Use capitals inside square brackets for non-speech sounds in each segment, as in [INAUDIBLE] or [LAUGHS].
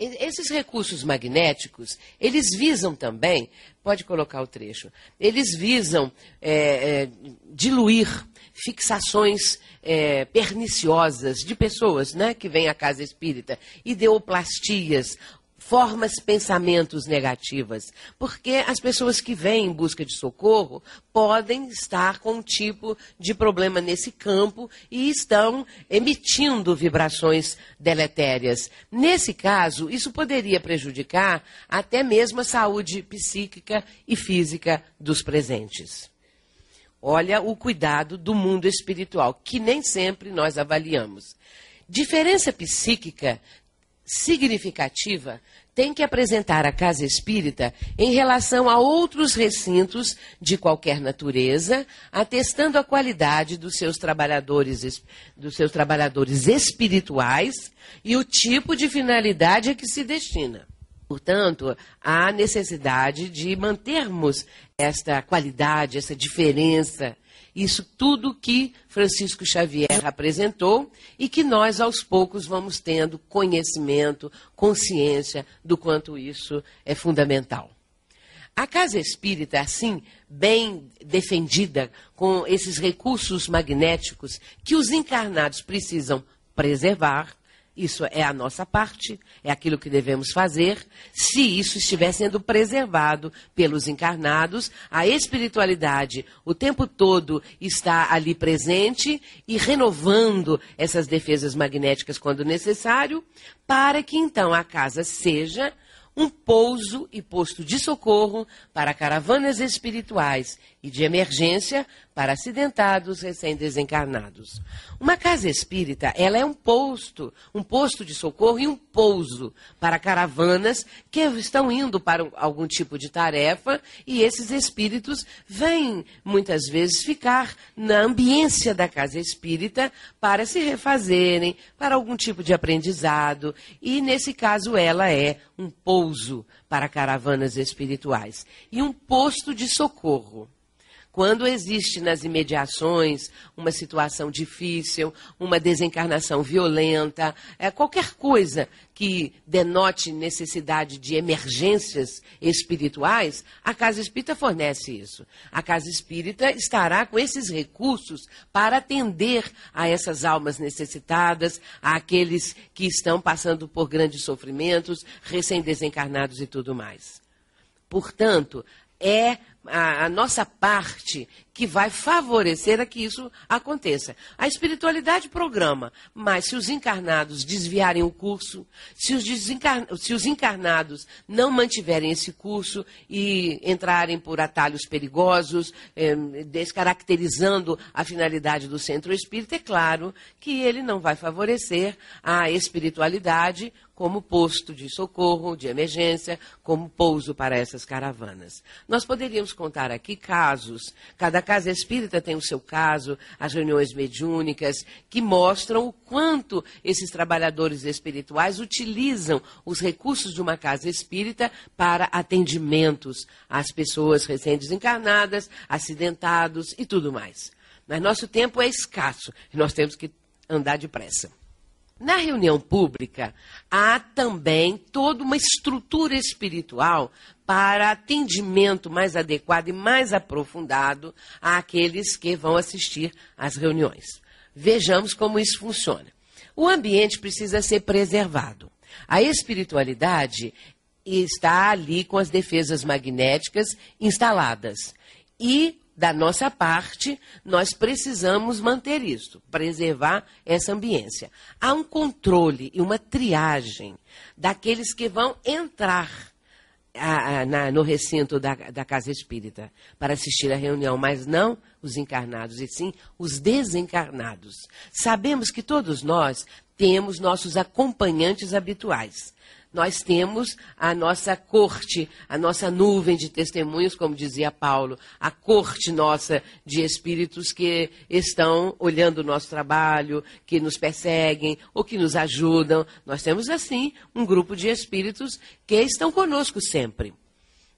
esses recursos magnéticos, eles visam também, pode colocar o trecho, eles visam é, é, diluir fixações é, perniciosas de pessoas né, que vêm à casa espírita, ideoplastias, formas pensamentos negativas, porque as pessoas que vêm em busca de socorro podem estar com um tipo de problema nesse campo e estão emitindo vibrações deletérias. Nesse caso, isso poderia prejudicar até mesmo a saúde psíquica e física dos presentes. Olha o cuidado do mundo espiritual, que nem sempre nós avaliamos. Diferença psíquica significativa tem que apresentar a casa espírita em relação a outros recintos de qualquer natureza, atestando a qualidade dos seus trabalhadores, dos seus trabalhadores espirituais e o tipo de finalidade a que se destina. Portanto, há necessidade de mantermos esta qualidade, essa diferença isso tudo que Francisco Xavier apresentou e que nós, aos poucos, vamos tendo conhecimento, consciência do quanto isso é fundamental. A casa espírita, assim, bem defendida, com esses recursos magnéticos que os encarnados precisam preservar, isso é a nossa parte, é aquilo que devemos fazer. Se isso estiver sendo preservado pelos encarnados, a espiritualidade o tempo todo está ali presente e renovando essas defesas magnéticas quando necessário, para que então a casa seja um pouso e posto de socorro para caravanas espirituais e de emergência para acidentados recém-desencarnados. Uma casa espírita, ela é um posto, um posto de socorro e um pouso para caravanas que estão indo para algum tipo de tarefa e esses espíritos vêm muitas vezes ficar na ambiência da casa espírita para se refazerem, para algum tipo de aprendizado e nesse caso ela é um pouso para caravanas espirituais e um posto de socorro. Quando existe nas imediações uma situação difícil, uma desencarnação violenta, é, qualquer coisa que denote necessidade de emergências espirituais, a Casa Espírita fornece isso. A Casa Espírita estará com esses recursos para atender a essas almas necessitadas, àqueles que estão passando por grandes sofrimentos, recém-desencarnados e tudo mais. Portanto, é a, a, nossa parte que vai favorecer a que isso aconteça. A espiritualidade programa, mas se os encarnados desviarem o curso, se os, se os encarnados não mantiverem esse curso e entrarem por atalhos perigosos, eh, descaracterizando a finalidade do centro espírita, é claro que ele não vai favorecer a espiritualidade como posto de socorro, de emergência, como pouso para essas caravanas. Nós poderíamos contar aqui casos, cada casa espírita tem o seu caso, as reuniões mediúnicas, que mostram o quanto esses trabalhadores espirituais utilizam os recursos de uma casa espírita para atendimentos às pessoas recém-desencarnadas, acidentados e tudo mais. Mas nosso tempo é escasso e nós temos que andar depressa. Na reunião pública, há também toda uma estrutura espiritual para atendimento mais adequado e mais aprofundado àqueles que vão assistir às reuniões. Vejamos como isso funciona. O ambiente precisa ser preservado. A espiritualidade está ali com as defesas magnéticas instaladas. E da nossa parte, nós precisamos manter isso, preservar essa ambiência. Há um controle e uma triagem daqueles que vão entrar a, a, na, no recinto da, da casa espírita para assistir à reunião, mas não os encarnados, e sim os desencarnados. Sabemos que todos nós temos nossos acompanhantes habituais nós temos a nossa corte, a nossa nuvem de testemunhos, como dizia Paulo, a corte nossa de espíritos que estão olhando o nosso trabalho, que nos perseguem ou que nos ajudam. Nós temos, assim, um grupo de espíritos que estão conosco sempre.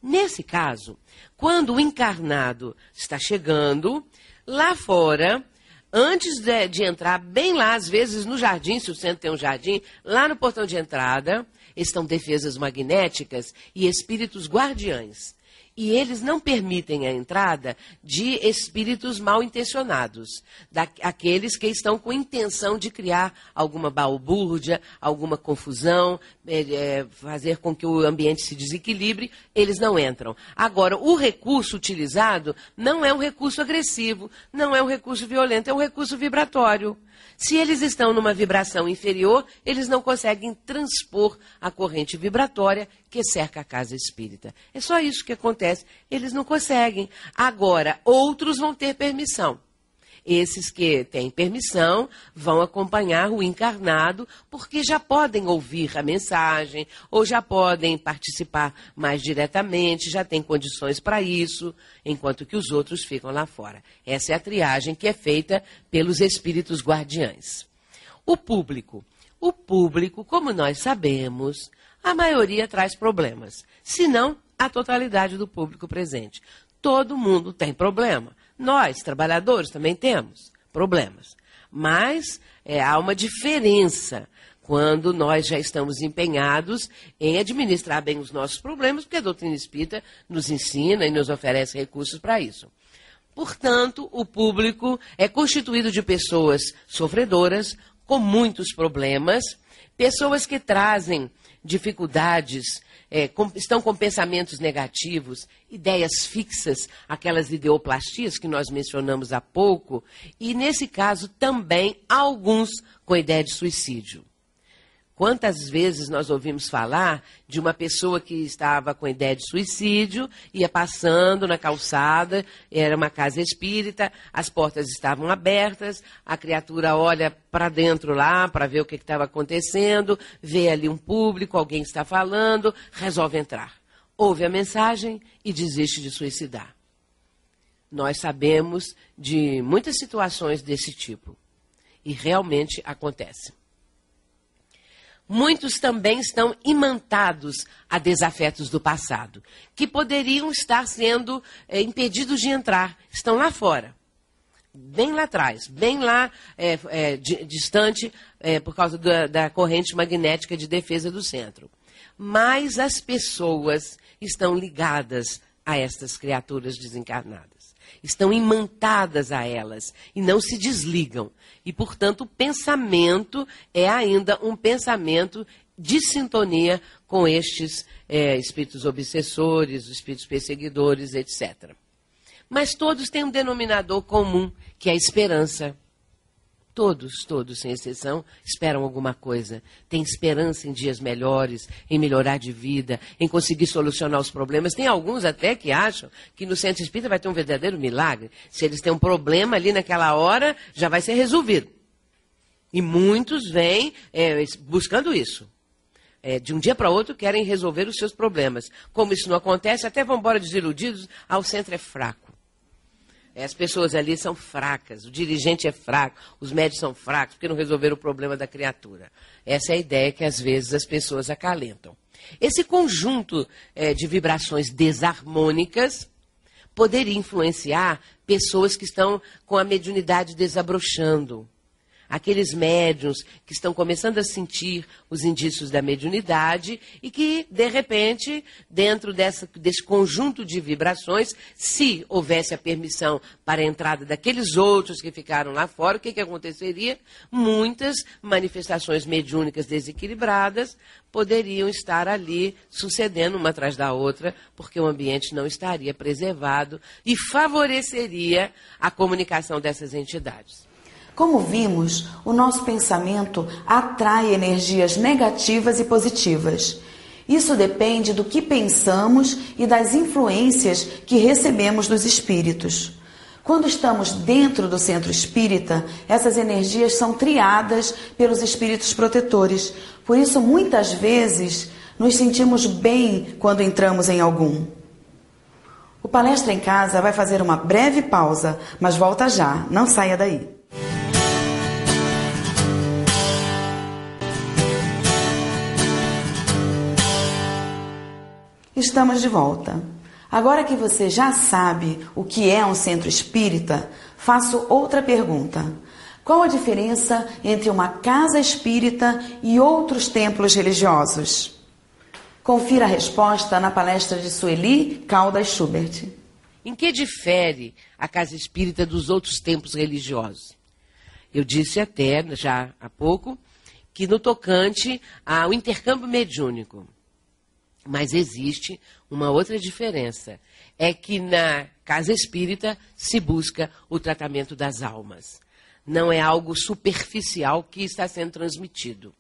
Nesse caso, quando o encarnado está chegando, lá fora, antes de, de, entrar, bem lá, às vezes no jardim, se o centro tem um jardim, lá no portão de entrada, estão defesas magnéticas e espíritos guardiães e eles não permitem a entrada de espíritos mal intencionados, daqueles que estão com intenção de criar alguma balbúrdia, alguma confusão, é, é, fazer com que o ambiente se desequilibre, eles não entram. Agora, o recurso utilizado não é um recurso agressivo, não é um recurso violento, é um recurso vibratório. Se eles estão numa vibração inferior, eles não conseguem transpor a corrente vibratória que cerca a casa espírita. É só isso que acontece. Eles não conseguem. Agora, outros vão ter permissão. Esses que têm permissão vão acompanhar o encarnado, porque já podem ouvir a mensagem, ou já podem participar mais diretamente, já têm condições para isso, enquanto que os outros ficam lá fora. Essa é a triagem que é feita pelos espíritos guardiães. O público. O público, como nós sabemos, a maioria traz problemas, se não a totalidade do público presente. Todo mundo tem problema. Nós, trabalhadores, também temos problemas. Mas é, há uma diferença quando nós já estamos empenhados em administrar bem os nossos problemas, porque a doutrina espírita nos ensina e nos oferece recursos para isso. Portanto, o público é constituído de pessoas sofredoras, com muitos problemas, pessoas que trazem dificuldades é, com, estão com pensamentos negativos, ideias fixas, aquelas ideoplastias que nós mencionamos há pouco, e nesse caso também alguns com ideia de suicídio. Quantas vezes nós ouvimos falar de uma pessoa que estava com ideia de suicídio, ia passando na calçada, era uma casa espírita, as portas estavam abertas, a criatura olha para dentro lá para ver o que estava acontecendo, vê ali um público, alguém está falando, resolve entrar. Ouve a mensagem e desiste de suicidar. Nós sabemos de muitas situações desse tipo. E realmente acontece. Muitos também estão imantados a desafetos do passado, que poderiam estar sendo é, impedidos de entrar, estão lá fora, bem lá atrás, bem lá é, é, distante, por causa da, da corrente magnética de defesa do centro. Mas as pessoas estão ligadas a estas criaturas desencarnadas estão imantadas a elas e não se desligam. E, portanto, o pensamento é ainda um pensamento de sintonia com estes é, espíritos obsessores, espíritos perseguidores, etc. Mas todos têm um denominador comum, que é a esperança. Todos, todos, sem exceção, esperam alguma coisa. Têm esperança em dias melhores, em melhorar de vida, em conseguir solucionar os problemas. Tem alguns até que acham que no centro espírita vai ter um verdadeiro milagre. Se eles têm um problema ali naquela hora, já vai ser resolvido. E muitos vêm é, buscando isso. É, de um dia para outro querem resolver os seus problemas. Como isso não acontece, até vão embora desiludidos, ah, o centro é fraco. As pessoas ali são fracas, o dirigente é fraco, os médicos são fracos, porque não resolveram o problema da criatura. Essa é a ideia que às vezes as pessoas acalentam. Esse conjunto é, de vibrações desarmônicas poderia influenciar pessoas que estão com a mediunidade desabrochando, aqueles médiums que estão começando a sentir os indícios da mediunidade e que, de repente, dentro dessa, desse conjunto de vibrações, se houvesse a permissão para a entrada daqueles outros que ficaram lá fora, o que, que aconteceria? Muitas manifestações mediúnicas desequilibradas poderiam estar ali sucedendo uma atrás da outra, porque o ambiente não estaria preservado e favoreceria a comunicação dessas entidades. Como vimos, o nosso pensamento atrai energias negativas e positivas. Isso depende do que pensamos e das influências que recebemos dos espíritos. Quando estamos dentro do centro espírita, essas energias são triadas pelos espíritos protetores. Por isso, muitas vezes, nos sentimos bem quando entramos em algum. O Palestra em Casa vai fazer uma breve pausa, mas volta já, não saia daí. Estamos de volta. Agora que você já sabe o que é um centro espírita, faço outra pergunta. Qual a diferença entre uma casa espírita e outros templos religiosos? Confira a resposta na palestra de Sueli Caldas Schubert. Em que difere a casa espírita dos outros templos religiosos? Eu disse até já há pouco que no tocante ao intercâmbio mediúnico. Mas existe uma outra diferença. É que na casa espírita se busca o tratamento das almas. Não é algo superficial que está sendo transmitido.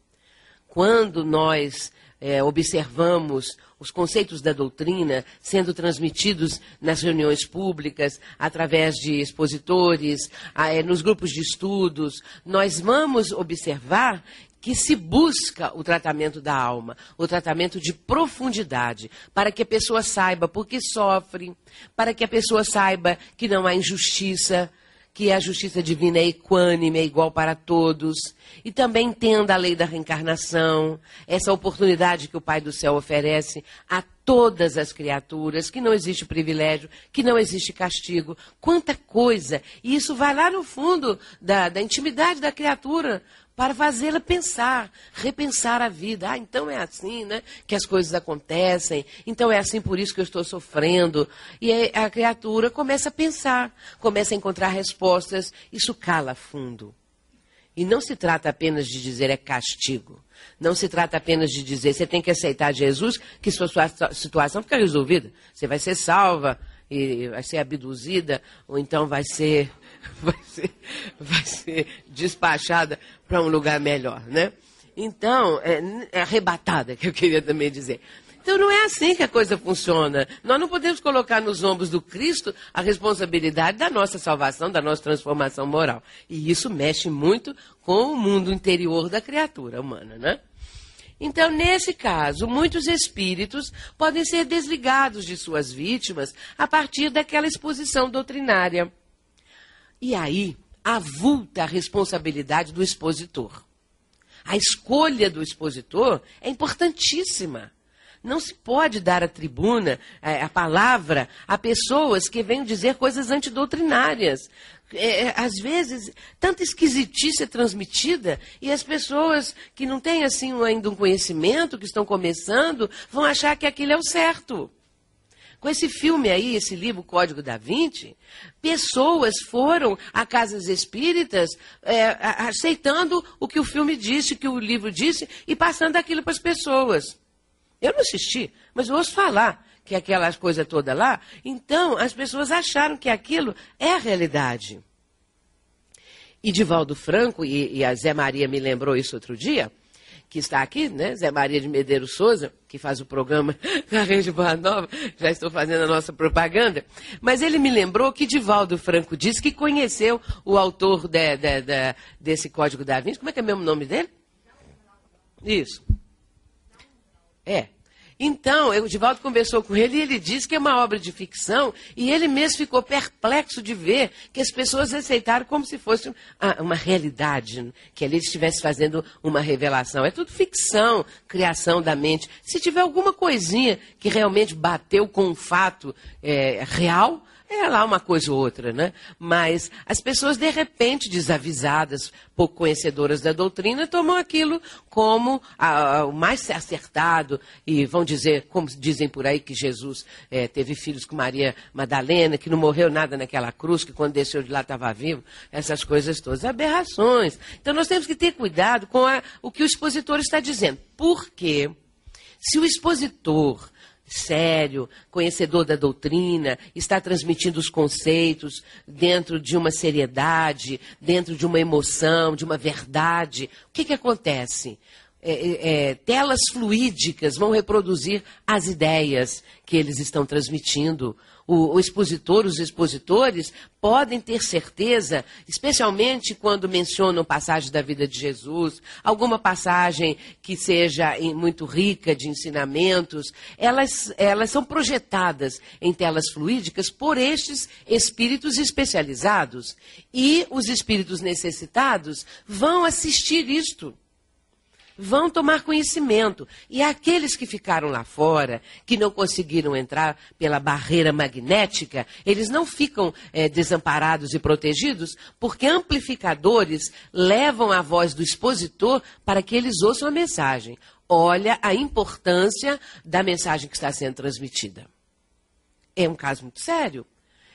Quando nós é, observamos os conceitos da doutrina sendo transmitidos nas reuniões públicas, através de expositores, é, nos grupos de estudos, nós vamos observar que se busca o tratamento da alma, o tratamento de profundidade, para que a pessoa saiba por que sofre, para que a pessoa saiba que não há injustiça, que a justiça divina é equânime, é igual para todos, e também entenda a lei da reencarnação, essa oportunidade que o Pai do Céu oferece a todas as criaturas, que não existe privilégio, que não existe castigo. Quanta coisa! E isso vai lá no fundo da, da intimidade da criatura para fazê-la pensar, repensar a vida. Ah, então é assim, né? Que as coisas acontecem. Então é assim por isso que eu estou sofrendo. E a criatura começa a pensar, começa a encontrar respostas. Isso cala fundo. E não se trata apenas de dizer é castigo. Não se trata apenas de dizer você tem que aceitar Jesus, que sua, sua situação fica resolvida. Você vai ser salva e vai ser abduzida, ou então vai ser [LAUGHS] vai ser, vai ser despachada para um lugar melhor, né? Então, é, é arrebatada, [LAUGHS] que eu queria também dizer. Então não é assim que a coisa funciona. Nós não podemos colocar nos ombros do Cristo a responsabilidade da nossa salvação, da nossa transformação moral. E isso mexe muito com o mundo interior da criatura humana, né? Então, nesse caso, muitos espíritos podem ser desligados de suas vítimas a partir daquela exposição doutrinária. E aí avulta a responsabilidade do expositor. A escolha do expositor é importantíssima. Não se pode dar a tribuna, é, a palavra, a pessoas que venham dizer coisas antidoutrinárias. É, é, às vezes, tanta esquisitice é transmitida e as pessoas que não têm assim ainda um conhecimento, que estão começando, vão achar que aquilo é o certo. Com esse filme aí, esse livro Código da Vinci, pessoas foram a casas espíritas é, aceitando o que o filme disse, o que o livro disse, e passando aquilo para as pessoas. Eu não assisti, mas eu ouço falar que aquelas coisas todas lá. Então, as pessoas acharam que aquilo é a realidade. E Divaldo Franco, e, e a Zé Maria me lembrou isso outro dia, que está aqui, né? Zé Maria de Medeiros Souza, que faz o programa [LAUGHS] na Rede Boa Nova, já estou fazendo a nossa propaganda. Mas ele me lembrou que Divaldo Franco disse que conheceu o autor de, de, de, desse Código da Vinci. Como é que é o mesmo nome dele? Isso. É, então, o Divaldo conversou com ele e ele disse que é uma obra de ficção e ele mesmo ficou perplexo de ver que as pessoas aceitaram como se fosse uma realidade, que ali estivesse fazendo uma revelação. É tudo ficção, criação da mente. Se tiver alguma coisinha que realmente bateu com um fato é, real, é lá uma coisa ou outra, né? Mas as pessoas, de repente, desavisadas, pouco conhecedoras da doutrina, tomam aquilo como o mais acertado e vão dizer, como dizem por aí, que Jesus é, teve filhos com Maria Madalena, que não morreu nada naquela cruz, que quando desceu de lá estava vivo, essas coisas todas, aberrações. Então nós temos que ter cuidado com a, o que o expositor está dizendo. Por quê? Se o expositor sério, conhecedor da doutrina, está transmitindo os conceitos dentro de uma seriedade, dentro de uma emoção, de uma verdade. O que, que acontece? É, é, é telas fluídicas vão reproduzir as ideias que eles estão transmitindo o, o expositor, os expositores, podem ter certeza, especialmente quando mencionam passagem da vida de Jesus, alguma passagem que seja muito rica de ensinamentos, elas, elas são projetadas em telas fluídicas por estes espíritos especializados. E os espíritos necessitados vão assistir isto vão tomar conhecimento. E aqueles que ficaram lá fora, que não conseguiram entrar pela barreira magnética, eles não ficam é, desamparados e protegidos, porque amplificadores levam a voz do expositor para que eles ouçam a mensagem. Olha a importância da mensagem que está sendo transmitida. É um caso muito sério.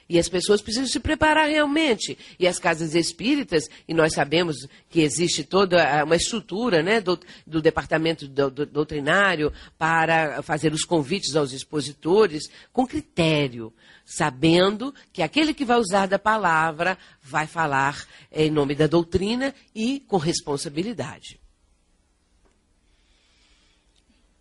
E as pessoas precisam se preparar realmente. E as casas espíritas, e nós sabemos que existe toda uma estrutura né, do, do departamento do, do, doutrinário para fazer os convites aos expositores com critério, sabendo que aquele que vai usar da palavra vai falar em nome da doutrina e com responsabilidade.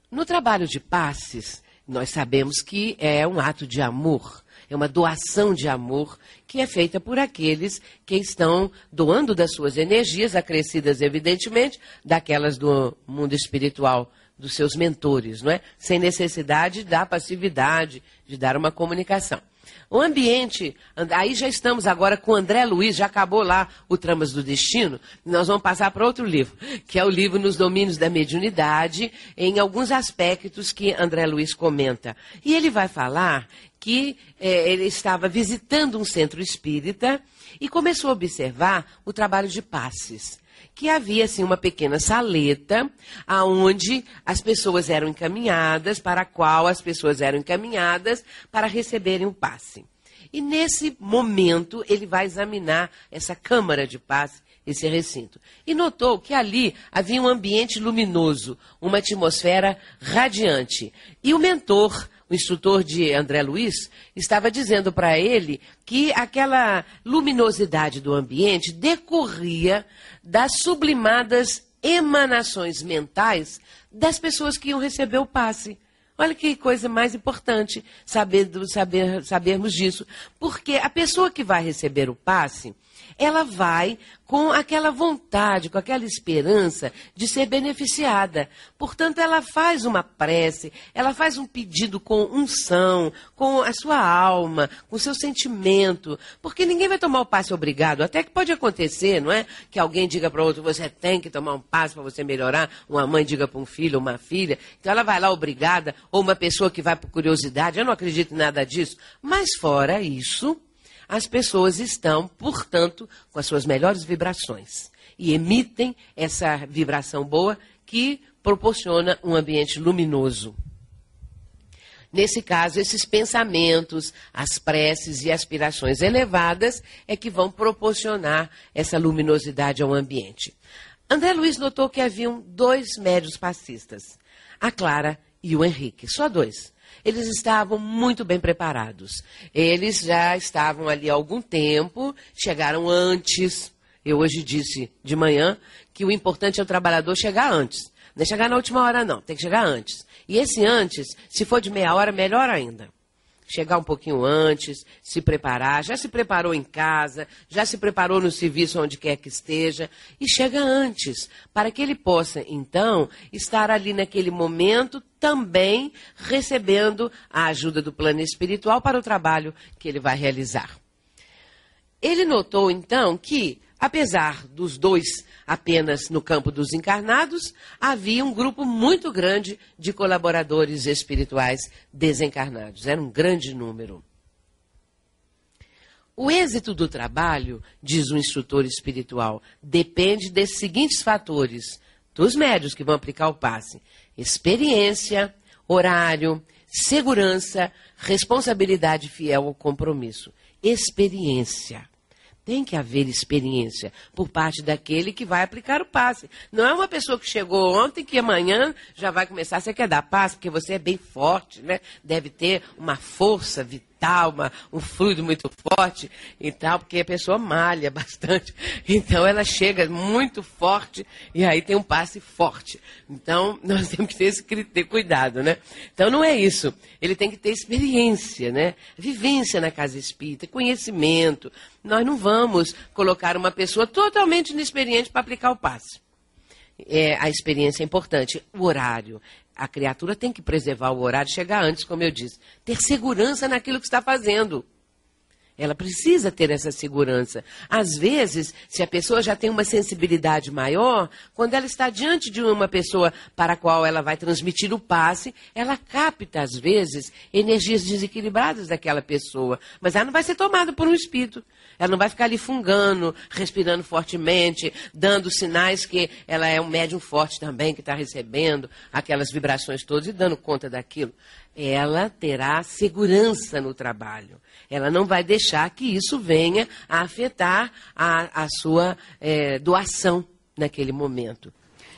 No trabalho de passes, nós sabemos que é um ato de amor é uma doação de amor que é feita por aqueles que estão doando das suas energias, acrescidas, evidentemente, daquelas do mundo espiritual, dos seus mentores, não é? Sem necessidade da passividade, de dar uma comunicação. O ambiente, aí já estamos agora com André Luiz, já acabou lá o Tramas do Destino, nós vamos passar para outro livro, que é o livro Nos Domínios da Mediunidade, em alguns aspectos que André Luiz comenta. E ele vai falar que é, ele estava visitando um centro espírita e começou a observar o trabalho de passes. Que havia assim uma pequena saleta aonde as pessoas eram encaminhadas, para a qual as pessoas eram encaminhadas para receberem o passe. E nesse momento ele vai examinar essa câmara de passe esse recinto. E notou que ali havia um ambiente luminoso, uma atmosfera radiante. E o mentor o instrutor de André Luiz, estava dizendo para ele que aquela luminosidade do ambiente decorria das sublimadas emanações mentais das pessoas que iam receber o passe. Olha que coisa mais importante saber, saber, sabermos disso. Porque a pessoa que vai receber o passe, ela vai com aquela vontade, com aquela esperança de ser beneficiada. Portanto, ela faz uma prece, ela faz um pedido com unção, com a sua alma, com o seu sentimento, porque ninguém vai tomar o passe obrigado. Até que pode acontecer, não é? Que alguém diga para outro, você tem que tomar um passe para você melhorar. Uma mãe diga para um filho, uma filha. Então ela vai lá obrigada, ou uma pessoa que vai por curiosidade. Eu não acredito em nada disso. Mas fora isso, as pessoas estão, portanto, com as suas melhores vibrações e emitem essa vibração boa que proporciona um ambiente luminoso. Nesse caso, esses pensamentos, as preces e aspirações elevadas é que vão proporcionar essa luminosidade ao ambiente. André Luiz notou que haviam dois médios passistas, a Clara e o Henrique, só dois eles estavam muito bem preparados. Eles já estavam ali há algum tempo, chegaram antes. Eu hoje disse de manhã que o importante é o trabalhador chegar antes. Não é chegar na última hora, não, tem que chegar antes. E esse antes, se for de meia hora, melhor ainda chegar um pouquinho antes, se preparar, já se preparou em casa, já se preparou no serviço onde quer que esteja, e chega antes, para que ele possa, então, estar ali naquele momento também recebendo a ajuda do plano espiritual para o trabalho que ele vai realizar. Ele notou, então, que, apesar dos dois apenas no campo dos encarnados, havia um grupo muito grande de colaboradores espirituais desencarnados. Era um grande número. O êxito do trabalho, diz o instrutor espiritual, depende desses seguintes fatores, dos médios que vão aplicar o passe: experiência, horário, segurança, responsabilidade fiel ao compromisso. Experiência. Tem que haver experiência por parte daquele que vai aplicar o passe. Não é uma pessoa que chegou ontem que amanhã já vai começar. Você quer dar passe porque você é bem forte, né? Deve ter uma força vital tal, uma, um fluido muito forte e tal, porque a pessoa malha [LAUGHS] bastante. Então ela chega muito forte e aí tem um passe forte. Então [LAUGHS] nós temos que ter esse ter cuidado, né? Então não é isso. Ele tem que ter experiência, né? Vivência na casa espírita, conhecimento. Nós não vamos colocar uma pessoa totalmente inexperiente para aplicar o passe. É, a experiência é importante. O horário a criatura tem que preservar o horário, chegar antes, como eu disse. Ter segurança naquilo que está fazendo. Ela precisa ter essa segurança. Às vezes, se a pessoa já tem uma sensibilidade maior, quando ela está diante de uma pessoa para a qual ela vai transmitir o passe, ela capta, às vezes, energias desequilibradas daquela pessoa. Mas ela não vai ser tomada por um espírito. Ela não vai ficar ali fungando, respirando fortemente, dando sinais que ela é um médium forte também, que está recebendo aquelas vibrações todas e dando conta daquilo. Ela terá segurança no trabalho. Ela não vai deixar que isso venha a afetar a, a sua é, doação naquele momento.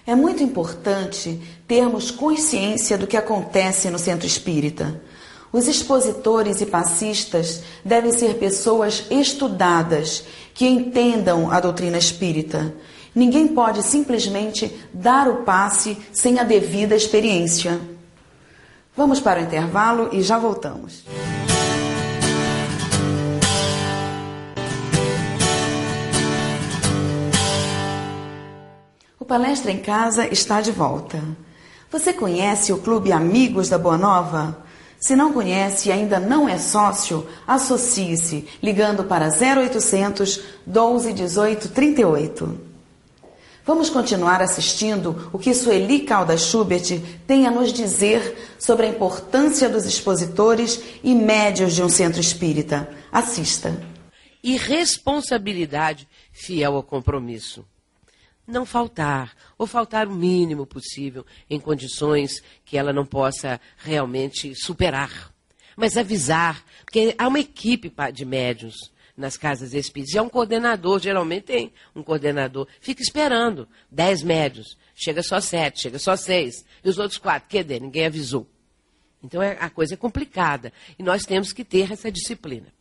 É muito importante termos consciência do que acontece no centro espírita. Os expositores e passistas devem ser pessoas estudadas, que entendam a doutrina espírita. Ninguém pode simplesmente dar o passe sem a devida experiência. Vamos para o intervalo e já voltamos. O Palestra em Casa está de volta. Você conhece o Clube Amigos da Boa Nova? Se não conhece e ainda não é sócio, associe-se ligando para 0800 12 18 38. Vamos continuar assistindo o que Sueli Caldas Schubert tem a nos dizer sobre a importância dos expositores e médios de um centro espírita. Assista. E responsabilidade fiel ao compromisso não faltar, ou faltar o mínimo possível em condições que ela não possa realmente superar. Mas avisar, porque há uma equipe de médios nas casas espíritas, e há um coordenador, geralmente tem um coordenador, fica esperando, dez médios, chega só sete, chega só seis, e os outros quatro, cadê? Ninguém avisou. Então é, a coisa é complicada, e nós temos que ter essa disciplina.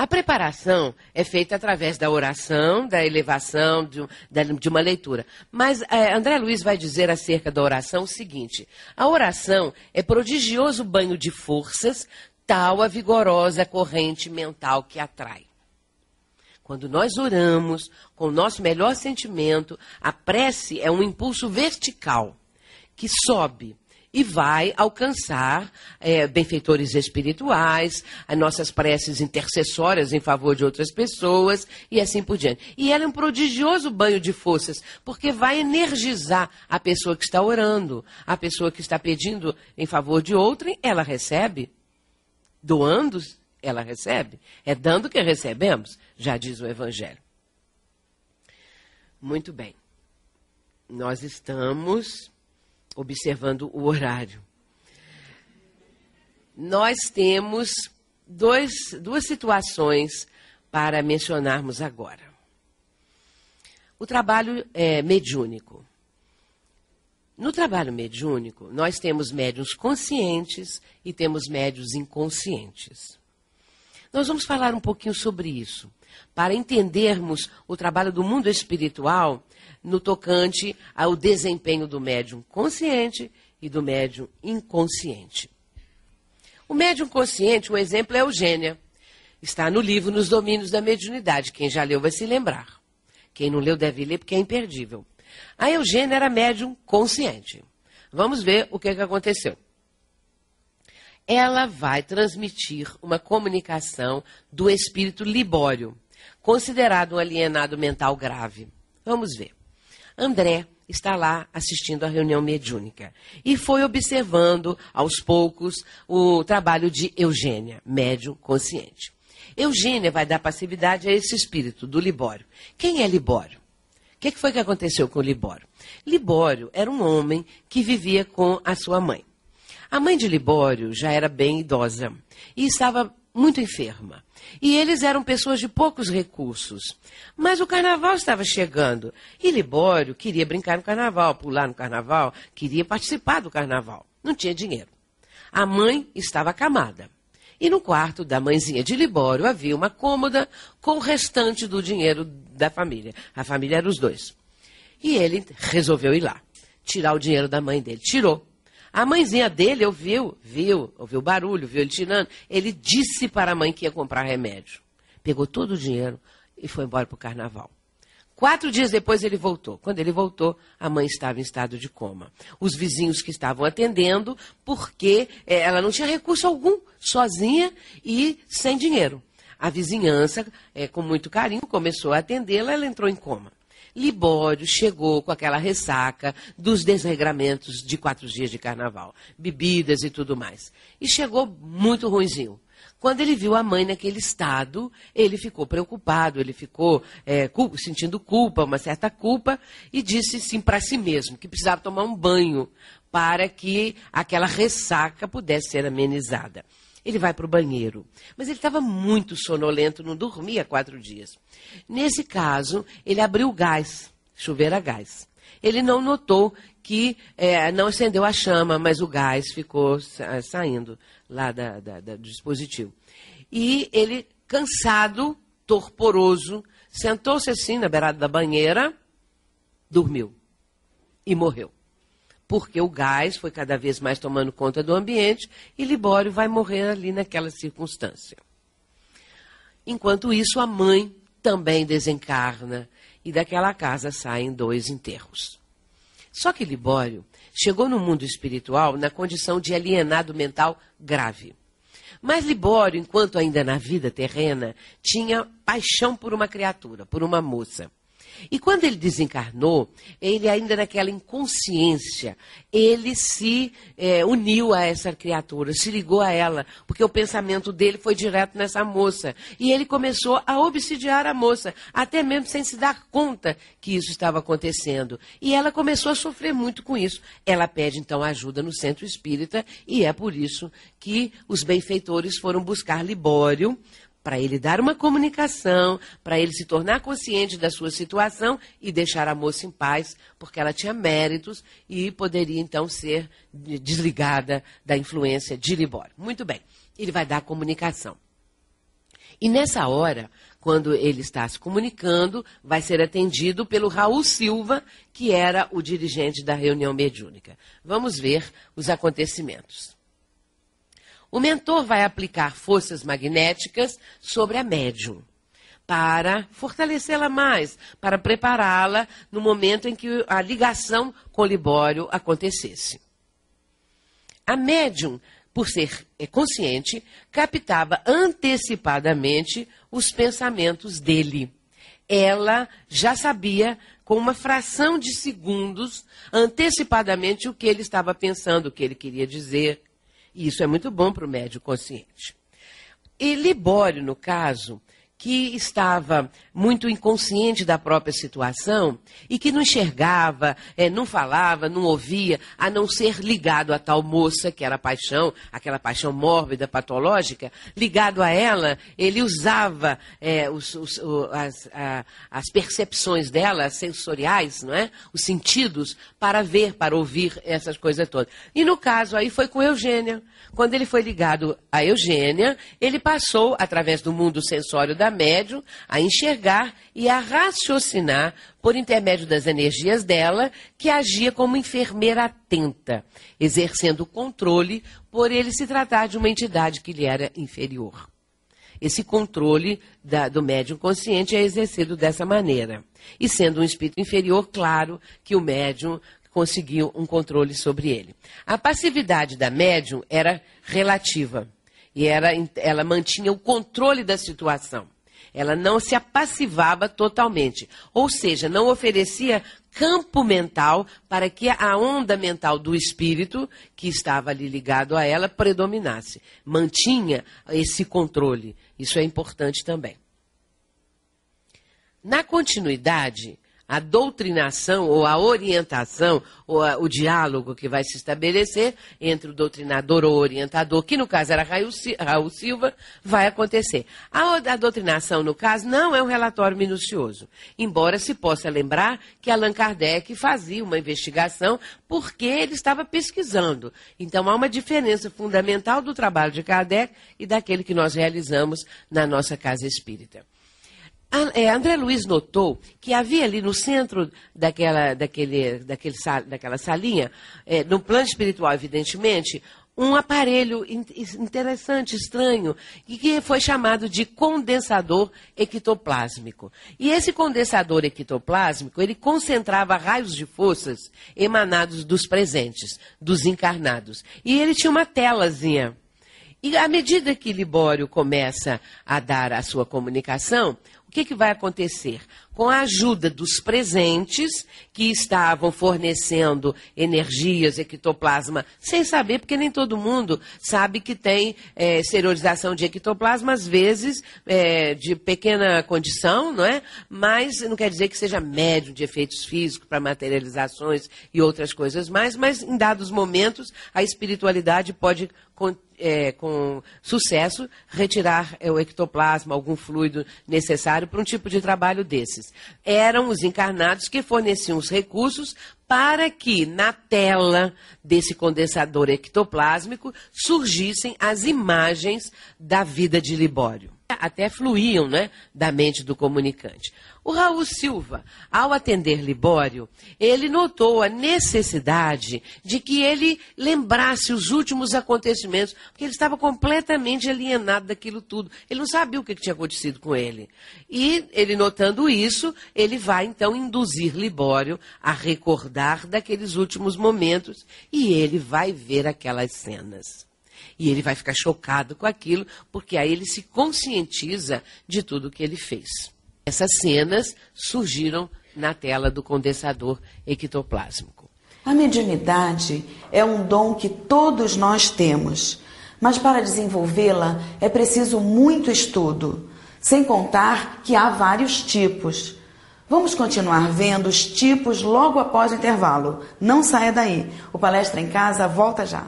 A preparação é feita através da oração, da elevação, de, uma leitura. Mas é, André Luiz vai dizer acerca da oração o seguinte: a oração é prodigioso banho de forças, tal a vigorosa corrente mental que atrai. Quando nós oramos com o nosso melhor sentimento, a prece é um impulso vertical que sobe e vai alcançar é, benfeitores espirituais, as nossas preces intercessórias em favor de outras pessoas e assim por diante. E ela é um prodigioso banho de forças, porque vai energizar a pessoa que está orando, a pessoa que está pedindo em favor de outrem, ela recebe. Doando, ela recebe. É dando que recebemos, já diz o Evangelho. Muito bem. Nós estamos observando o horário. Nós temos dois, duas situações para mencionarmos agora. O trabalho é, mediúnico. No trabalho mediúnico, nós temos médiums conscientes e temos médios inconscientes. Nós vamos falar um pouquinho sobre isso, para entendermos o trabalho do mundo espiritual no tocante ao desempenho do médium consciente e do médium inconsciente. O médium consciente, um exemplo é Eugênia. Está no livro Nos Domínios da Mediunidade. Quem já leu vai se lembrar. Quem não leu deve ler porque é imperdível. A Eugênia era médium consciente. Vamos ver o que, que aconteceu. Ela vai transmitir uma comunicação do espírito Libório, considerado um alienado mental grave. Vamos ver. André está lá assistindo a reunião mediúnica e foi observando aos poucos o trabalho de Eugênia, médium consciente. Eugênia vai dar passividade a esse espírito do Libório. Quem é Libório? O que, foi que aconteceu com Libório? Libório era um homem que vivia com a sua mãe. A mãe de Libório já era bem idosa e estava muito enferma. E eles eram pessoas de poucos recursos. Mas o carnaval estava chegando. E Libório queria brincar no carnaval, pular no carnaval, queria participar do carnaval. Não tinha dinheiro. A mãe estava acamada. E no quarto da mãezinha de Libório havia uma cômoda com o restante do dinheiro da família. A família era os dois. E ele resolveu ir lá, tirar o dinheiro da mãe dele. Tirou. A mãezinha dele ouviu, viu, ouviu barulho, viu ele tirando. Ele disse para a mãe que ia comprar remédio. Pegou todo o dinheiro e foi embora para o carnaval. Quatro dias depois ele voltou. Quando ele voltou, a mãe estava em estado de coma. Os vizinhos que estavam atendendo, porque é, ela não tinha recurso algum, sozinha e sem dinheiro. A vizinhança, é, com muito carinho, começou a atendê-la, ela entrou em coma. Libório chegou com aquela ressaca dos desregramentos de quatro dias de carnaval, bebidas e tudo mais. E chegou muito ruinzinho. Quando ele viu a mãe naquele estado, ele ficou preocupado, ele ficou é, sentindo culpa, uma certa culpa, e disse sim para si mesmo que precisava tomar um banho para que aquela ressaca pudesse ser amenizada. Ele vai para o banheiro. Mas ele estava muito sonolento, não dormia quatro dias. Nesse caso, ele abriu o gás, chuveiro a gás. Ele não notou que é, não acendeu a chama, mas o gás ficou saindo lá da, da, da, do dispositivo. E ele, cansado, torporoso, sentou-se assim na beirada da banheira, dormiu e morreu. Porque o gás foi cada vez mais tomando conta do ambiente e Libório vai morrer ali naquela circunstância. Enquanto isso, a mãe também desencarna e daquela casa saem dois enterros. Só que Libório chegou no mundo espiritual na condição de alienado mental grave. Mas Libório, enquanto ainda na vida terrena, tinha paixão por uma criatura, por uma moça. E quando ele desencarnou, ele ainda naquela inconsciência, ele se é, uniu a essa criatura, se ligou a ela, porque o pensamento dele foi direto nessa moça. E ele começou a obsidiar a moça, até mesmo sem se dar conta que isso estava acontecendo. E ela começou a sofrer muito com isso. Ela pede então ajuda no centro espírita, e é por isso que os benfeitores foram buscar Libório para ele dar uma comunicação, para ele se tornar consciente da sua situação e deixar a moça em paz, porque ela tinha méritos e poderia então ser desligada da influência de Libório. Muito bem, ele vai dar a comunicação. E nessa hora, quando ele está se comunicando, vai ser atendido pelo Raul Silva, que era o dirigente da reunião mediúnica. Vamos ver os acontecimentos. O mentor vai aplicar forças magnéticas sobre a médium para fortalecê-la mais, para prepará-la no momento em que a ligação com o Libório acontecesse. A médium, por ser é, consciente, captava antecipadamente os pensamentos dele. Ela já sabia, com uma fração de segundos, antecipadamente o que ele estava pensando, o que ele queria dizer, e isso é muito bom para o médio consciente. E Libório, no caso, que estava muito inconsciente da própria situação e que não enxergava, é, não falava, não ouvia, a não ser ligado a tal moça, que era a paixão, aquela paixão mórbida, patológica, ligado a ela, ele usava é, os, os, as, a, as percepções dela, sensoriais, não é? os sentidos, para ver, para ouvir essas coisas todas. E no caso aí foi com Eugênia. Quando ele foi ligado a Eugênia, ele passou, através do mundo sensório da médium, a enxergar e a raciocinar por intermédio das energias dela, que agia como enfermeira atenta, exercendo controle por ele se tratar de uma entidade que lhe era inferior. Esse controle da, do médium consciente é exercido dessa maneira. E sendo um espírito inferior, claro que o médium conseguiu um controle sobre ele. A passividade da médium era relativa e era, ela mantinha o controle da situação. Ela não se apassivava totalmente, ou seja, não oferecia campo mental para que a onda mental do espírito que estava ali ligado a ela predominasse. Mantinha esse controle. Isso é importante também. Na continuidade, a doutrinação ou a orientação ou a, o diálogo que vai se estabelecer entre o doutrinador ou orientador, que no caso era Raul, Silva, vai acontecer. A, a, doutrinação, no caso, não é um relatório minucioso, embora se possa lembrar que Allan Kardec fazia uma investigação porque ele estava pesquisando. Então há uma diferença fundamental do trabalho de Kardec e daquele que nós realizamos na nossa casa espírita. É, André Luiz notou que havia ali no centro daquela, daquele, daquele, daquela salinha, é, no plano espiritual, evidentemente, um aparelho interessante, estranho, que foi chamado de condensador ectoplásmico. E esse condensador ectoplásmico, ele concentrava raios de forças emanados dos presentes, dos encarnados. E ele tinha uma telazinha. E à medida que Libório começa a dar a sua comunicação, o que, que vai acontecer? Com a ajuda dos presentes que estavam fornecendo energias, ectoplasma, sem saber, porque nem todo mundo sabe que tem é, exteriorização de ectoplasma, às vezes é, de pequena condição, não é? Mas não quer dizer que seja médio de efeitos físicos para materializações e outras coisas mais, mas em dados momentos a espiritualidade pode é, com sucesso, retirar é, o ectoplasma, algum fluido necessário para um tipo de trabalho desses. Eram os encarnados que forneciam os recursos para que na tela desse condensador ectoplásmico surgissem as imagens da vida de Libório. Até fluíam né, da mente do comunicante. O Raul Silva, ao atender Libório, ele notou a necessidade de que ele lembrasse os últimos acontecimentos, porque ele estava completamente alienado daquilo tudo. Ele não sabia o que tinha acontecido com ele. E ele notando isso, ele vai então induzir Libório a recordar daqueles últimos momentos e ele vai ver aquelas cenas. E ele vai ficar chocado com aquilo, porque aí ele se conscientiza de tudo o que ele fez. Essas cenas surgiram na tela do condensador ectoplásmico. A mediunidade é um dom que todos nós temos, mas para desenvolvê-la é preciso muito estudo, sem contar que há vários tipos. Vamos continuar vendo os tipos logo após o intervalo. Não saia daí. O Palestra em Casa volta já.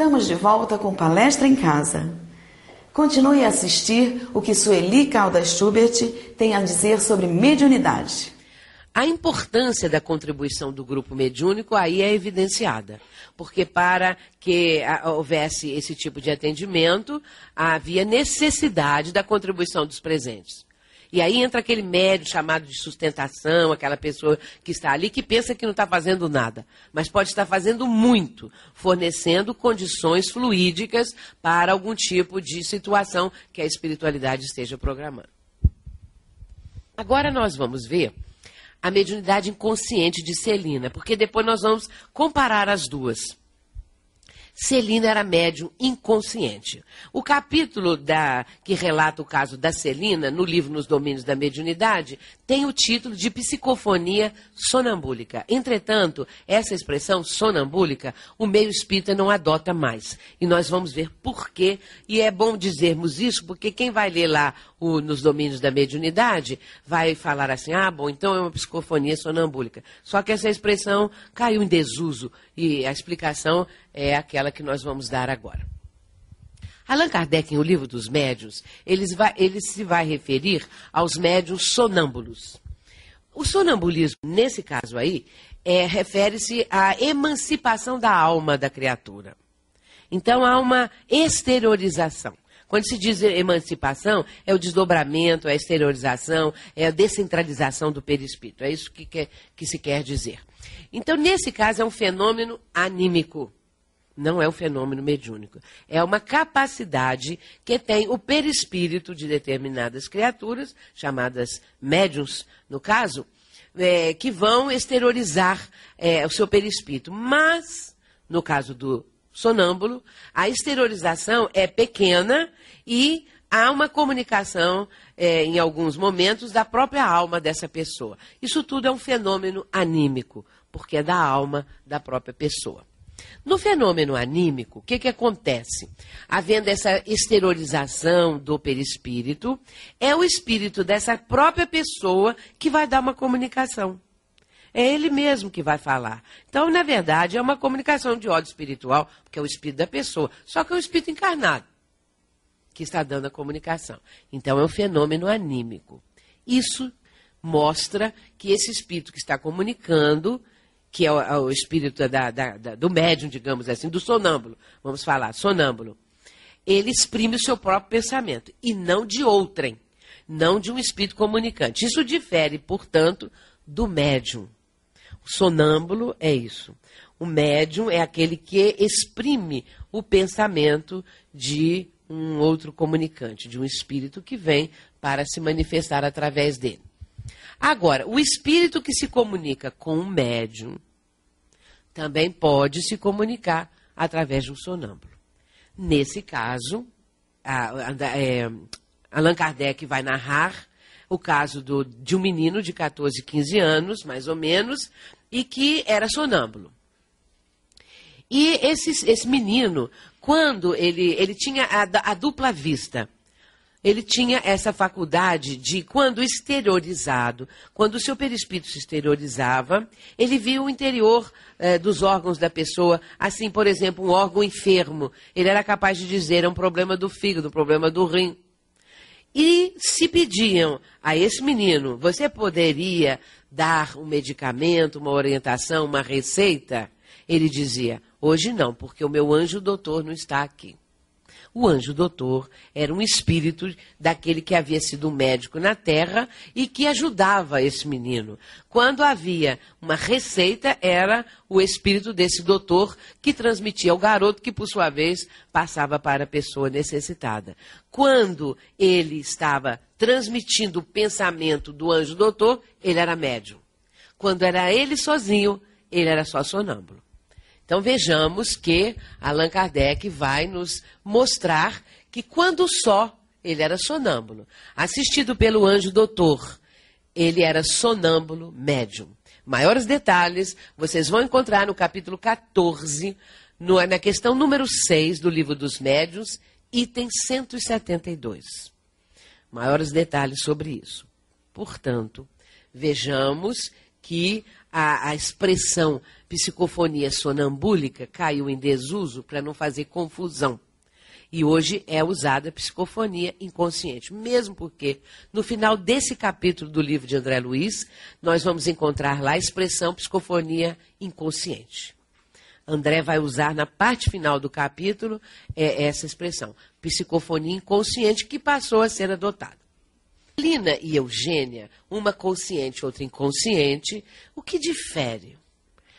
Estamos de volta com Palestra em Casa. Continue a assistir o que Sueli Caldas Schubert tem a dizer sobre mediunidade. A importância da contribuição do grupo mediúnico aí é evidenciada, porque para que houvesse esse tipo de atendimento, havia necessidade da contribuição dos presentes. E aí entra aquele médio chamado de sustentação, aquela pessoa que está ali que pensa que não está fazendo nada, mas pode estar fazendo muito, fornecendo condições fluídicas para algum tipo de situação que a espiritualidade esteja programando. Agora nós vamos ver a mediunidade inconsciente de Celina, porque depois nós vamos comparar as duas. Celina era médium inconsciente. O capítulo da, que relata o caso da Celina, no livro Nos Domínios da Mediunidade, tem o título de psicofonia sonambúlica. Entretanto, essa expressão sonambúlica, o meio espírita não adota mais. E nós vamos ver por quê. E é bom dizermos isso, porque quem vai ler lá o, nos domínios da mediunidade vai falar assim: ah, bom, então é uma psicofonia sonambúlica. Só que essa expressão caiu em desuso e a explicação é aquela que nós vamos dar agora. Allan Kardec, em O Livro dos Médios, ele, vai, ele se vai referir aos médios sonâmbulos. O sonambulismo, nesse caso aí, é, refere-se à emancipação da alma da criatura. Então há uma exteriorização. Quando se diz emancipação, é o desdobramento, é a exteriorização, é a descentralização do perispírito. É isso que, quer, que se quer dizer. Então, nesse caso, é um fenômeno anímico. Não é um fenômeno mediúnico. É uma capacidade que tem o perispírito de determinadas criaturas, chamadas médiums, no caso, é, que vão exteriorizar é, o seu perispírito. Mas, no caso do sonâmbulo, a exteriorização é pequena e há uma comunicação, é, em alguns momentos, da própria alma dessa pessoa. Isso tudo é um fenômeno anímico, porque é da alma da própria pessoa. No fenômeno anímico, o que, que acontece? Havendo essa exteriorização do perispírito, é o espírito dessa própria pessoa que vai dar uma comunicação. É ele mesmo que vai falar. Então, na verdade, é uma comunicação de ódio espiritual, porque é o espírito da pessoa, só que é o espírito encarnado que está dando a comunicação. Então, é um fenômeno anímico. Isso mostra que esse espírito que está comunicando que é o, é o espírito da, da, da, do médium, digamos assim, do sonâmbulo, vamos falar, sonâmbulo, ele exprime o seu próprio pensamento e não de outrem. não de um espírito comunicante. Isso difere, portanto, do médium. O sonâmbulo é isso. O médium é aquele que exprime o pensamento de um outro comunicante, de um espírito que vem para se manifestar através dele. Agora, o espírito que se comunica com o médium também pode se comunicar através de um sonâmbulo. Nesse caso, a, a, é, Allan Kardec vai narrar o caso do, de um menino de 14, 15 anos, mais ou menos, e que era sonâmbulo. E esse, esse menino, quando ele, ele tinha a, a dupla vista, ele tinha essa faculdade de, quando exteriorizado, quando o seu perispírito se exteriorizava, ele via o interior eh, dos órgãos da pessoa, assim, por exemplo, um órgão enfermo. Ele era capaz de dizer, é um problema do fígado, um problema do rim. E se pediam a esse menino, você poderia dar um medicamento, uma orientação, uma receita? Ele dizia, hoje não, porque o meu anjo doutor não está aqui. O anjo doutor era um espírito daquele que havia sido médico na terra e que ajudava esse menino. Quando havia uma receita, era o espírito desse doutor que transmitia ao garoto, que por sua vez passava para a pessoa necessitada. Quando ele estava transmitindo o pensamento do anjo doutor, ele era médium. Quando era ele sozinho, ele era só sonâmbulo. Então vejamos que Allan Kardec vai nos mostrar que quando só ele era sonâmbulo, assistido pelo anjo doutor, ele era sonâmbulo médium. Maiores detalhes vocês vão encontrar no capítulo 14, no, na questão número 6 do livro dos médiuns, item 172. Maiores detalhes sobre isso. Portanto, vejamos que a, a expressão psicofonia sonambúlica caiu em desuso para não fazer confusão. E hoje é usada psicofonia inconsciente, mesmo porque no final desse capítulo do livro de André Luiz, nós vamos encontrar lá a expressão psicofonia inconsciente. André vai usar na parte final do capítulo é, essa expressão, psicofonia inconsciente, que passou a ser adotada. Lina e Eugênia, uma consciente, outra inconsciente, o que difere?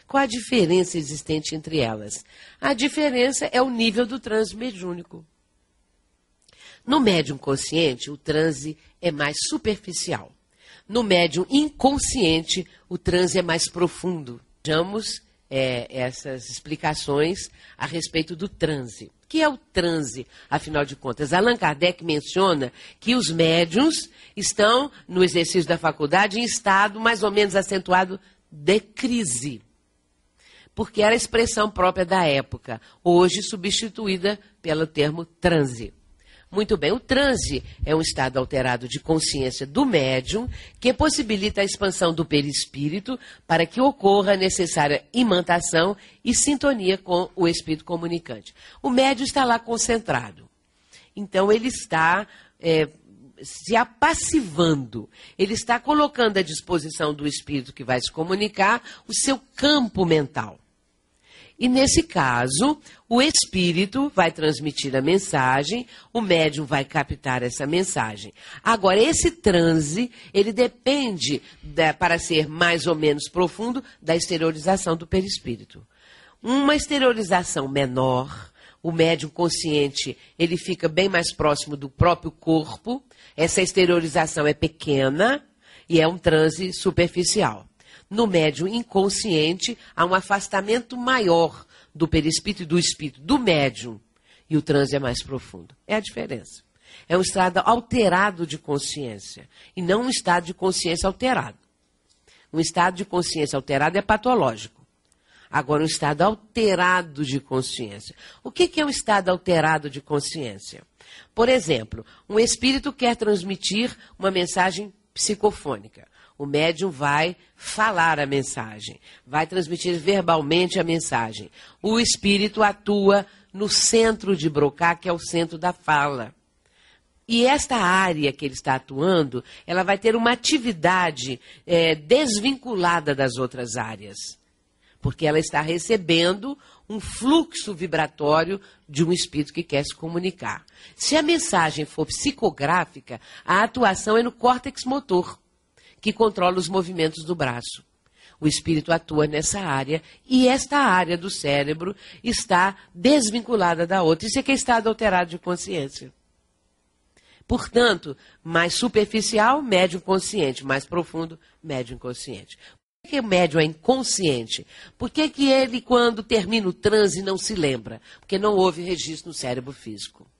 Qual a diferença existente entre elas? A diferença é o nível do transe mediúnico. No médium consciente, o transe é mais superficial. No médium inconsciente, o transe é mais profundo. Vejamos é, essas explicações a respeito do transe. O que é o transe, afinal de contas? Allan Kardec menciona que os médiums estão, no exercício da faculdade, em estado mais ou menos acentuado de crise. Porque era a expressão própria da época, hoje substituída pelo termo transe. Muito bem, o transe é um estado alterado de consciência do médium que possibilita a expansão do perispírito para que ocorra a necessária imantação e sintonia com o espírito comunicante. O médium está lá concentrado. Então, ele está é, se apassivando, ele está colocando à disposição do espírito que vai se comunicar o seu campo mental. E nesse caso, o espírito vai transmitir a mensagem, o médium vai captar essa mensagem. Agora, esse transe, ele depende, da, para ser mais ou menos profundo, da exteriorização do perispírito. Uma exteriorização menor, o médium consciente, ele fica bem mais próximo do próprio corpo, essa exteriorização é pequena e é um transe superficial. No médium inconsciente, há um afastamento maior do perispírito e do espírito, do médium. E o transe é mais profundo. É a diferença. É um estado alterado de consciência. E não um estado de consciência alterado. Um estado de consciência alterado é patológico. Agora, um estado alterado de consciência. O que é um estado alterado de consciência? Por exemplo, um espírito quer transmitir uma mensagem psicofônica. O médium vai falar a mensagem, vai transmitir verbalmente a mensagem. O espírito atua no centro de Brocá, que é o centro da fala. E esta área que ele está atuando, ela vai ter uma atividade é, desvinculada das outras áreas. porque ela está recebendo um fluxo vibratório de um espírito que quer se comunicar. Se a mensagem for psicográfica, a atuação é no córtex motor, que controla os movimentos do braço. O espírito atua nessa área e esta área do cérebro está desvinculada da outra. Isso é que é estado alterado de consciência. Portanto, mais superficial, médio consciente, mais profundo, médio inconsciente. Por que o médio é inconsciente? Por que, que ele, quando termina o transe, não se lembra? Porque não houve registro no cérebro físico.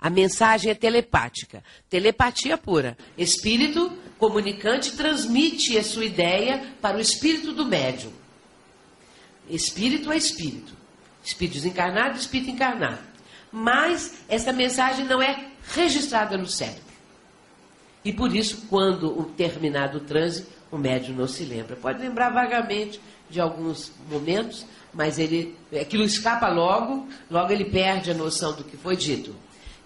A mensagem é telepática, telepatia pura. Espírito comunicante transmite a sua ideia para o espírito do médium. Espírito é espírito. Espírito desencarnado, espírito encarnado. Mas essa mensagem não é registrada no cérebro. E por isso, quando o terminado o transe, o médium não se lembra. Pode lembrar vagamente de alguns momentos, mas ele, aquilo escapa logo, logo ele perde a noção do que foi dito.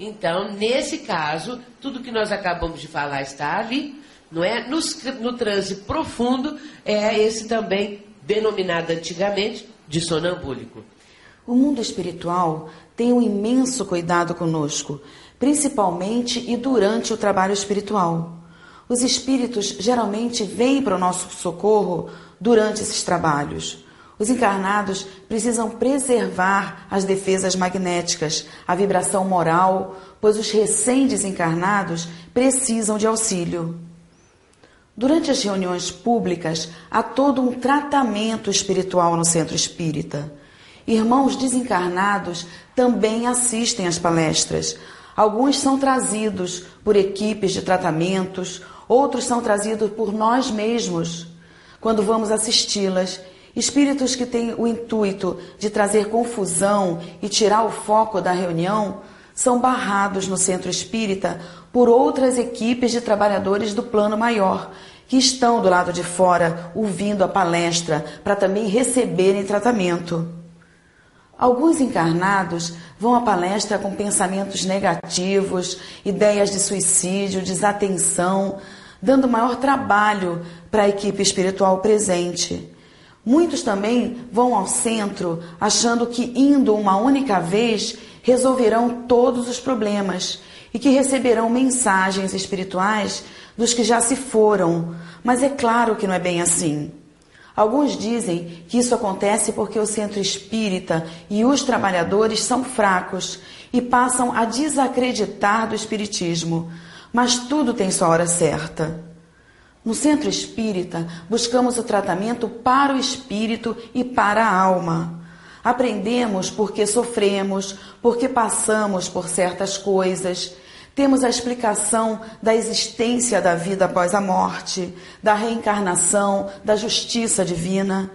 Então, nesse caso, tudo que nós acabamos de falar está ali, não é? No, no transe profundo, é esse também denominado antigamente de sonambúlico. O mundo espiritual tem um imenso cuidado conosco, principalmente e durante o trabalho espiritual. Os espíritos geralmente vêm para o nosso socorro durante esses trabalhos. Os encarnados precisam preservar as defesas magnéticas, a vibração moral, pois os recém-desencarnados precisam de auxílio. Durante as reuniões públicas, há todo um tratamento espiritual no centro espírita. Irmãos desencarnados também assistem às palestras, Alguns são trazidos por equipes de tratamentos, outros são trazidos por nós mesmos quando vamos assisti-las. Espíritos que têm o intuito de trazer confusão e tirar o foco da reunião são barrados no centro espírita por outras equipes de trabalhadores do plano maior, que estão do lado de fora ouvindo a palestra para também receberem tratamento. Alguns encarnados vão à palestra com pensamentos negativos, ideias de suicídio, desatenção, dando maior trabalho para a equipe espiritual presente. Muitos também vão ao centro achando que indo uma única vez resolverão todos os problemas e que receberão mensagens espirituais dos que já se foram, mas é claro que não é bem assim. Alguns dizem que isso acontece porque o centro espírita e os trabalhadores são fracos e passam a desacreditar do espiritismo, mas tudo tem sua hora certa. No centro espírita, buscamos o tratamento para o espírito e para a alma. Aprendemos porque sofremos, porque passamos por certas coisas temos a explicação da existência da vida após a morte, da reencarnação, da justiça divina.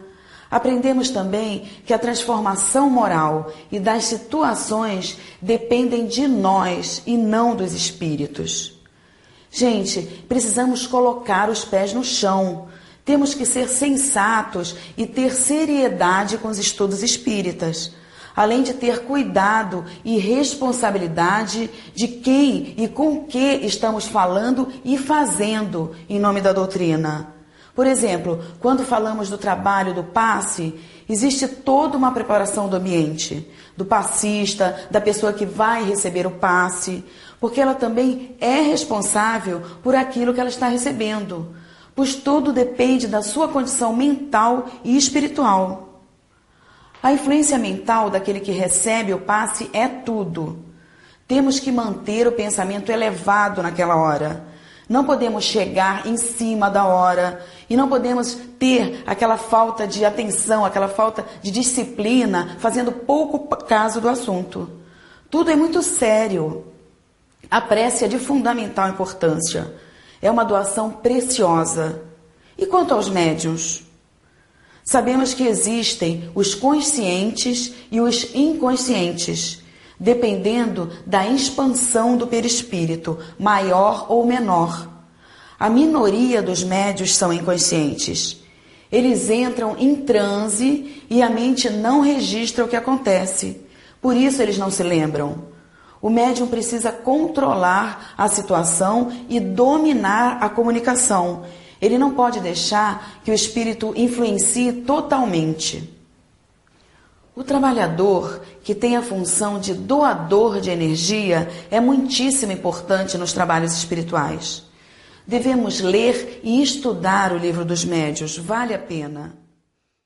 Aprendemos também que a transformação moral e das situações dependem de nós e não dos espíritos. Gente, precisamos colocar os pés no chão. Temos que ser sensatos e ter seriedade com os estudos espíritas além de ter cuidado e responsabilidade de quem e com que estamos falando e fazendo em nome da doutrina. Por exemplo, quando falamos do trabalho do passe, existe toda uma preparação do ambiente, do passista, da pessoa que vai receber o passe, porque ela também é responsável por aquilo que ela está recebendo, pois tudo depende da sua condição mental e espiritual. A influência mental daquele que recebe o passe é tudo. Temos que manter o pensamento elevado naquela hora. Não podemos chegar em cima da hora e não podemos ter aquela falta de atenção, aquela falta de disciplina, fazendo pouco caso do assunto. Tudo é muito sério. A prece é de fundamental importância. É uma doação preciosa. E quanto aos médiuns? Sabemos que existem os conscientes e os inconscientes, dependendo da expansão do perispírito, maior ou menor. A minoria dos médios são inconscientes. Eles entram em transe e a mente não registra o que acontece. Por isso eles não se lembram. O médium precisa controlar a situação e dominar a comunicação ele não pode deixar que o espírito influencie totalmente. O trabalhador que tem a função de doador de energia é muitíssimo importante nos trabalhos espirituais. Devemos ler e estudar o livro dos médios, vale a pena.